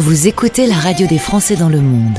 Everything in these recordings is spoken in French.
Vous écoutez la radio des Français dans le monde.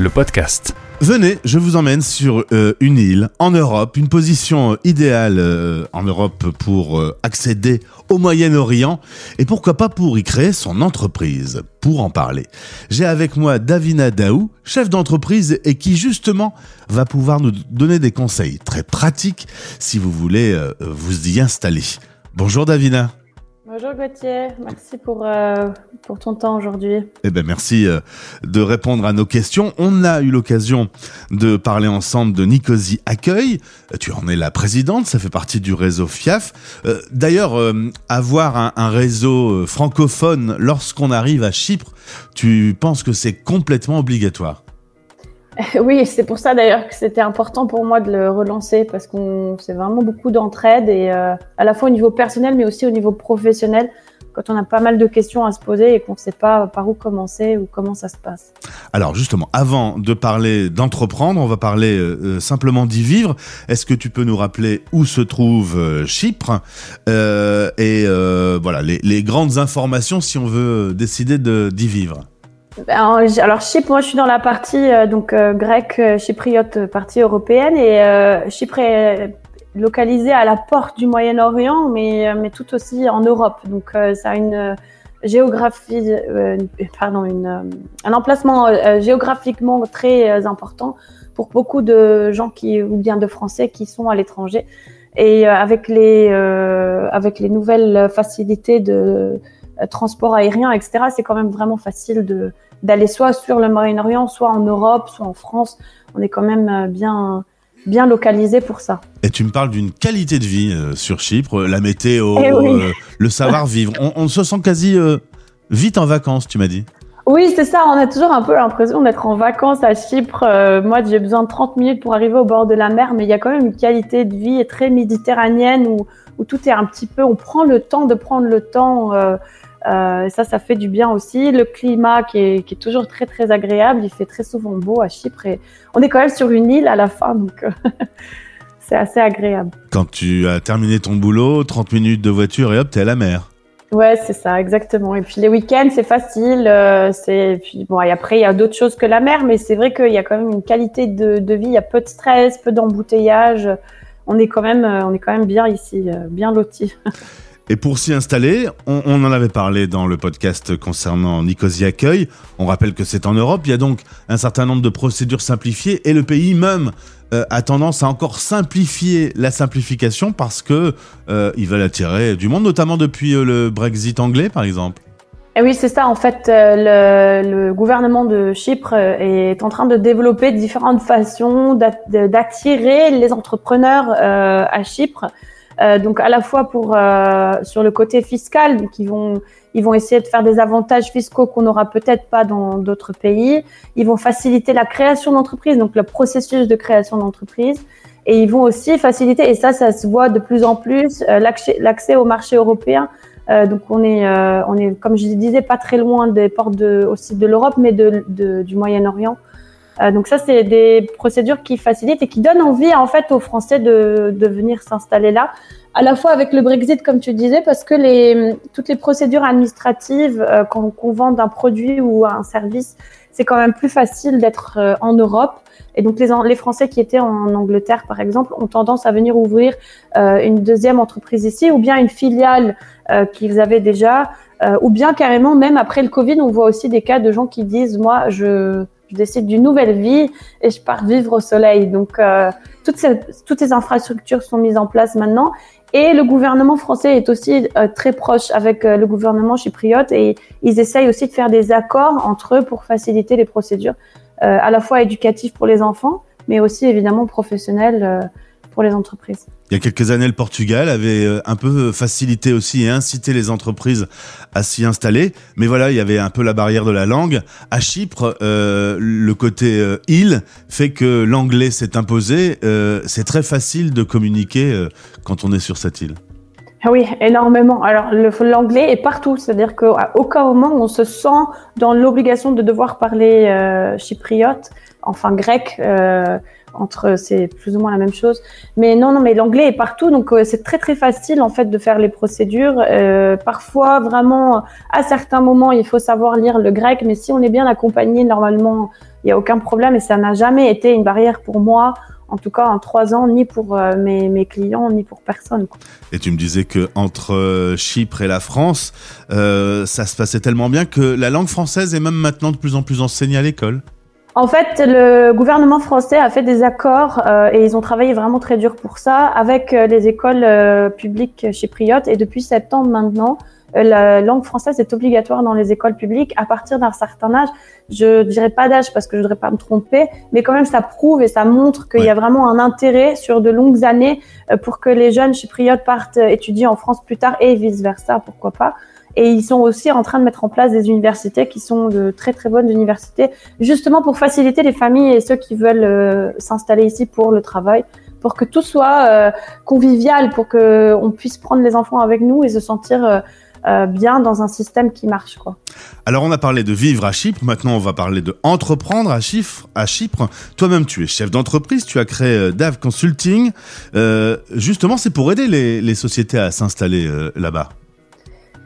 Le podcast. Venez, je vous emmène sur euh, une île en Europe, une position euh, idéale euh, en Europe pour accéder au Moyen-Orient et pourquoi pas pour y créer son entreprise. Pour en parler, j'ai avec moi Davina Daou, chef d'entreprise et qui justement va pouvoir nous donner des conseils très pratiques si vous voulez vous y installer. Bonjour Davina. Bonjour Gauthier, merci pour, euh, pour ton temps aujourd'hui. Eh ben merci euh, de répondre à nos questions. On a eu l'occasion de parler ensemble de Nicosie Accueil. Euh, Tu en es la présidente, ça fait partie du réseau FIAF. D'ailleurs, avoir un, réseau francophone lorsqu'on arrive à Chypre, tu penses que c'est complètement obligatoire? Oui, c'est pour ça d'ailleurs que c'était important pour moi de le relancer parce qu'on c'est vraiment beaucoup d'entraide et euh, à la fois au niveau personnel mais aussi au niveau professionnel quand on a pas mal de questions à se poser et qu'on ne sait pas par où commencer ou comment ça se passe. Alors justement, avant de parler d'entreprendre, on va parler euh, euh, simplement d'y vivre. Est-ce que tu peux nous rappeler où se trouve euh, Chypre? Euh, et voilà les, les grandes informations si on veut décider de- d'y vivre Alors, Chypre, moi je suis dans la partie euh, donc euh, grecque euh, chypriote, euh, partie européenne et euh, Chypre est localisée à la porte du Moyen-Orient, mais mais tout aussi en Europe. Donc euh, ça a une géographie, pardon, une, un emplacement géographiquement très important pour beaucoup de gens qui ou bien de Français qui sont à l'étranger. Et avec les avec les nouvelles facilités de transport aérien, etc., c'est quand même vraiment facile de d'aller soit sur le Moyen-Orient, soit en Europe, soit en France. On est quand même euh, bien, bien localisé pour ça. Et tu me parles d'une qualité de vie euh, sur Chypre, la météo, Eh oui. euh, le savoir-vivre. On, on se sent quasi euh, vite en vacances, tu m'as dit. Oui, c'est ça. On a toujours un peu l'impression d'être en vacances à Chypre. Euh, moi, j'ai besoin de 30 minutes pour arriver au bord de la mer, mais il y a quand même une qualité de vie très méditerranéenne où, où tout est un petit peu. On prend le temps de prendre le temps. Euh, et ça, ça fait du bien aussi. Le climat qui est, qui est toujours très très agréable. Il fait très souvent beau à Chypre et on est quand même sur une île à la fin, donc c'est assez agréable. Quand tu as terminé ton boulot, 30 minutes de voiture et hop, t'es à la mer. Ouais, c'est ça, exactement. Et puis les week-ends, c'est facile. euh, c'est puis bon, et après il y a d'autres choses que la mer, mais c'est vrai qu'il y a quand même une qualité de, de vie. Il y a peu de stress, peu d'embouteillage. On est quand même, euh, on est quand même bien ici, euh, bien loti. Et pour s'y installer, on, en avait parlé dans le podcast concernant Nicosie Accueil. On rappelle que c'est en Europe. Il y a donc un certain nombre de procédures simplifiées et le pays même euh, a tendance à encore simplifier la simplification parce que euh, ils veulent attirer du monde, notamment depuis euh, le Brexit anglais, par exemple. Et oui, c'est ça. En fait, euh, le, gouvernement de Chypre est en train de développer différentes façons d'attirer les entrepreneurs à Chypre. Euh, donc à la fois pour euh, sur le côté fiscal, donc ils vont ils vont essayer de faire des avantages fiscaux qu'on n'aura peut-être pas dans d'autres pays. Ils vont faciliter la création d'entreprise, donc le processus de création d'entreprise. Et ils vont aussi faciliter, et ça, ça se voit de plus en plus, euh, l'accès l'accès au marché européen. Euh, donc on est, euh, on est, comme je disais, pas très loin des portes de, aussi de l'Europe, mais de, de- du Moyen-Orient. Euh, donc ça, c'est des procédures qui facilitent et qui donnent envie en fait aux Français de, de venir s'installer là. À la fois avec le Brexit, comme tu disais, parce que les, toutes les procédures administratives, euh, quand on vend un produit ou un service, c'est quand même plus facile d'être euh, en Europe. Et donc les, les Français qui étaient en Angleterre, par exemple, ont tendance à venir ouvrir euh, une deuxième entreprise ici, ou bien une filiale euh, qu'ils avaient déjà, ou bien carrément, même après le Covid, on voit aussi des cas de gens qui disent, moi, je décide d'une nouvelle vie et je pars vivre au soleil. Donc, euh, toutes, ces, toutes ces infrastructures sont mises en place maintenant. Et le gouvernement français est aussi euh, très proche avec euh, le gouvernement chypriote et ils essayent aussi de faire des accords entre eux pour faciliter les procédures, euh, à la fois éducatives pour les enfants, mais aussi évidemment professionnelles euh, pour les entreprises. Il y a quelques années, le Portugal avait euh, un peu facilité aussi et incité les entreprises à s'y installer. Mais voilà, il y avait un peu la barrière de la langue. À Chypre, euh, le côté euh, île fait que l'anglais s'est imposé. Euh, c'est très facile de communiquer euh, quand on est sur cette île. Ah Oui, énormément. Alors l'anglais est partout, c'est-à-dire qu'à aucun moment on se sent dans l'obligation de devoir parler euh, chypriote, enfin grec. Euh, entre c'est plus ou moins la même chose. Mais non, non, mais l'anglais est partout, donc c'est très très facile en fait de faire les procédures. parfois, vraiment, à certains moments, il faut savoir lire le grec, mais si on est bien accompagné, normalement, il n'y a aucun problème et ça n'a jamais été une barrière pour moi en tout cas en trois ans, ni pour euh, mes, clients, ni pour personne. Et tu me disais que entre euh, Chypre et la France, euh, ça se passait tellement bien que la langue française est même maintenant de plus en plus enseignée à l'école. En fait, le gouvernement français a fait des accords et ils ont travaillé vraiment très dur pour ça avec les écoles publiques chypriotes. Et depuis septembre maintenant, la langue française est obligatoire dans les écoles publiques à partir d'un certain âge. Je dirais pas d'âge parce que je voudrais pas me tromper, mais quand même ça prouve et ça montre qu'il y a vraiment un intérêt sur de longues années euh, pour que les jeunes chypriotes partent étudier en France plus tard et vice versa, pourquoi pas. Et ils sont aussi en train de mettre en place des universités qui sont de très très bonnes universités, justement pour faciliter les familles et ceux qui veulent euh, s'installer ici pour le travail, pour que tout soit euh, convivial, pour que on puisse prendre les enfants avec nous et se sentir euh, bien dans un système qui marche. Alors on a parlé de vivre à Chypre, maintenant on va parler de entreprendre à Chypre. À Chypre. Toi-même tu es chef d'entreprise, tu as créé DAV Consulting. Justement c'est pour aider les, sociétés à s'installer là-bas.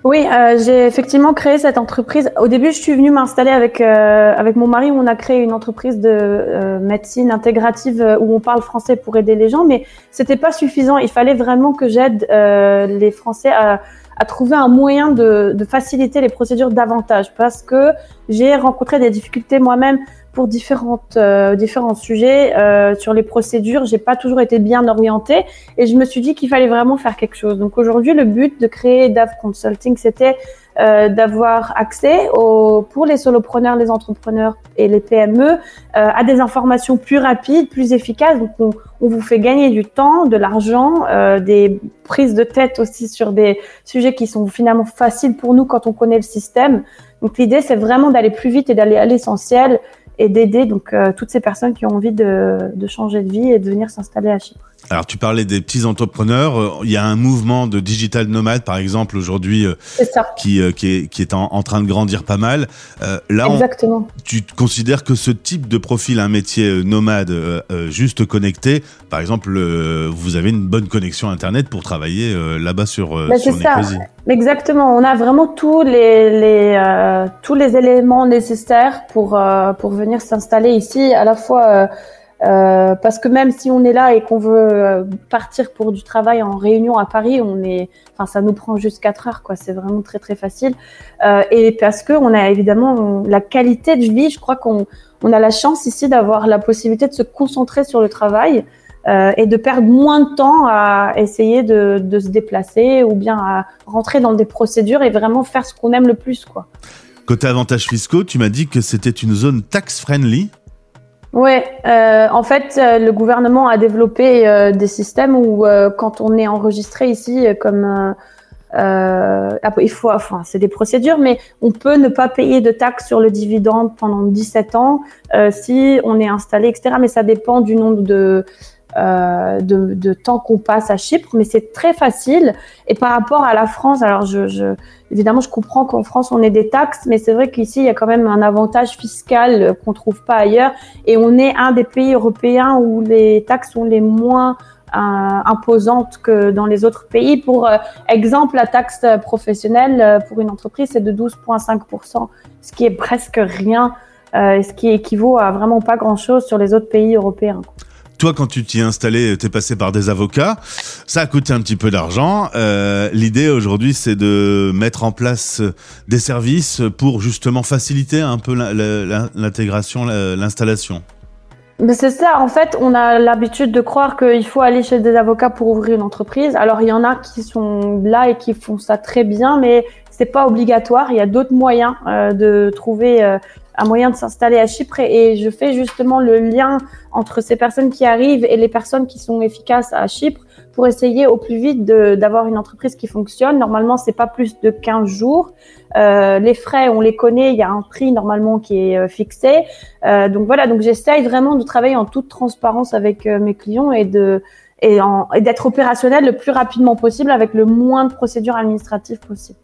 Oui, euh, j'ai effectivement créé cette entreprise. Au début, je suis venue m'installer avec euh, avec mon mari où on a créé une entreprise de euh, médecine intégrative où on parle français pour aider les gens, mais c'était pas suffisant. Il fallait vraiment que j'aide les Français à à trouver un moyen de, de faciliter les procédures davantage parce que j'ai rencontré des difficultés moi-même pour différentes euh, différents sujets euh, sur les procédures. J'ai pas toujours été bien orientée et je me suis dit qu'il fallait vraiment faire quelque chose. Donc aujourd'hui, le but de créer DAV Consulting, c'était euh, d'avoir accès au, pour les solopreneurs, les entrepreneurs et les PME à des informations plus rapides, plus efficaces. Donc on, on vous fait gagner du temps, de l'argent, des prises de tête aussi sur des sujets qui sont finalement faciles pour nous quand on connaît le système. Donc l'idée, c'est vraiment d'aller plus vite et d'aller à l'essentiel et d'aider donc euh, toutes ces personnes qui ont envie de, de changer de vie et de venir s'installer à Chypre. Alors tu parlais des petits entrepreneurs, euh, il y a un mouvement de digital nomade par exemple aujourd'hui euh, qui, qui est, qui est en, train de grandir pas mal. là, Exactement. tu considères que ce type de profil, un métier nomade juste connecté, par exemple, vous avez une bonne connexion internet pour travailler là-bas sur, ben, sur ça. Exactement, on a vraiment tous les, les tous les éléments nécessaires pour pour venir s'installer ici, à la fois euh, euh, parce que même si on est là et qu'on veut euh, partir pour du travail en réunion à Paris, on est, enfin, ça nous prend juste 4 heures, quoi. C'est vraiment très très facile. et parce que on a évidemment la qualité de vie. Je crois qu'on on a la chance ici d'avoir la possibilité de se concentrer sur le travail et de perdre moins de temps à essayer de, se déplacer ou bien à rentrer dans des procédures et vraiment faire ce qu'on aime le plus, quoi. Côté avantages fiscaux, tu m'as dit que c'était une zone tax-friendly. Oui, euh, en fait, euh, le gouvernement a développé euh, des systèmes où, quand on est enregistré ici comme il faut, enfin, c'est des procédures, mais on peut ne pas payer de taxes sur le dividende pendant 17 ans si on est installé, etc. Mais ça dépend du nombre de euh, de, de, temps qu'on passe à Chypre, mais c'est très facile. Et par rapport à la France, alors je, je évidemment, je comprends qu'en France on ait des taxes, mais c'est vrai qu'ici il y a quand même un avantage fiscal qu'on trouve pas ailleurs. Et on est un des pays européens où les taxes sont les moins euh, imposantes que dans les autres pays. Pour euh, exemple, la taxe professionnelle pour une entreprise c'est de 12,5%, ce qui est presque rien, ce qui équivaut à vraiment pas grand chose sur les autres pays européens. Toi, quand tu t'y installé, t'es passé par des avocats. Ça a coûté un petit peu d'argent. Euh, L'idée aujourd'hui, c'est de mettre en place des services pour justement faciliter un peu l'intégration, l'installation. C'est ça, en fait, on a l'habitude de croire qu'il faut aller chez des avocats pour ouvrir une entreprise. Alors, il y en a qui sont là et qui font ça très bien, mais c'est pas obligatoire. Il y a d'autres moyens euh, de trouver euh, un moyen de s'installer à Chypre et, je fais justement le lien entre ces personnes qui arrivent et les personnes qui sont efficaces à Chypre pour essayer au plus vite d'avoir une entreprise qui fonctionne. Normalement, c'est pas plus de 15 jours. Euh, les frais, on les connaît, il y a un prix normalement qui est euh, fixé. Euh, donc voilà, donc j'essaye vraiment de travailler en toute transparence avec euh, mes clients et de et, et d'être opérationnel le plus rapidement possible avec le moins de procédures administratives possible.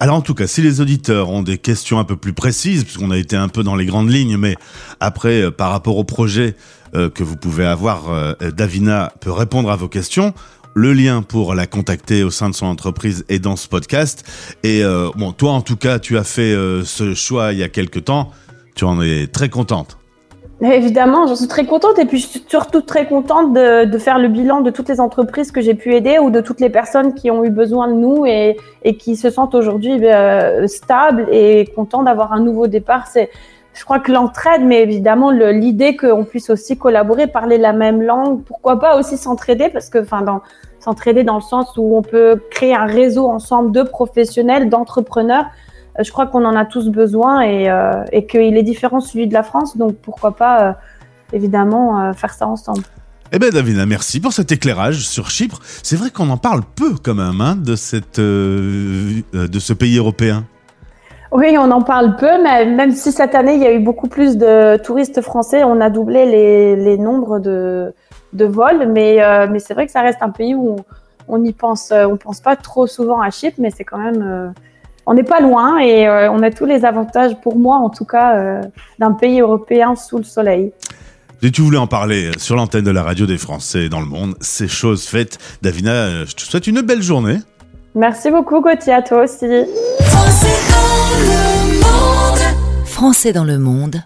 Alors en tout cas, si les auditeurs ont des questions un peu plus précises, puisqu'on a été un peu dans les grandes lignes, mais après, euh, par rapport au projet euh, que vous pouvez avoir, euh, Davina peut répondre à vos questions. Le lien pour la contacter au sein de son entreprise est dans ce podcast. Et bon, toi en tout cas, tu as fait ce choix il y a quelque temps. Tu en es très contente. Évidemment, j'en suis très contente et puis je suis surtout très contente de, de faire le bilan de toutes les entreprises que j'ai pu aider ou de toutes les personnes qui ont eu besoin de nous et, et qui se sentent aujourd'hui euh, stables et contents d'avoir un nouveau départ. C'est, je crois que l'entraide, mais évidemment l'idée qu'on puisse aussi collaborer, parler la même langue, pourquoi pas aussi s'entraider parce que, enfin, dans s'entraider dans le sens où on peut créer un réseau ensemble de professionnels, d'entrepreneurs je crois qu'on en a tous besoin et, euh, et qu'il est différent celui de la France. Donc pourquoi pas, euh, évidemment, faire ça ensemble. Eh bien, Davina, merci pour cet éclairage sur Chypre. C'est vrai qu'on en parle peu quand même hein, de, cette, de ce pays européen. Oui, on en parle peu, mais même si cette année il y a eu beaucoup plus de touristes français, on a doublé les, les nombres de, de vols. Mais, mais c'est vrai que ça reste un pays où on y pense, on pense pas trop souvent à Chypre, mais c'est quand même on n'est pas loin et euh, on a tous les avantages, pour moi en tout cas, euh, d'un pays européen sous le soleil. Si tu voulais en parler sur l'antenne de la radio des Français dans le monde, c'est chose faite. Davina, euh, je te souhaite une belle journée. Merci beaucoup Gauthier, à toi aussi. Français dans le monde.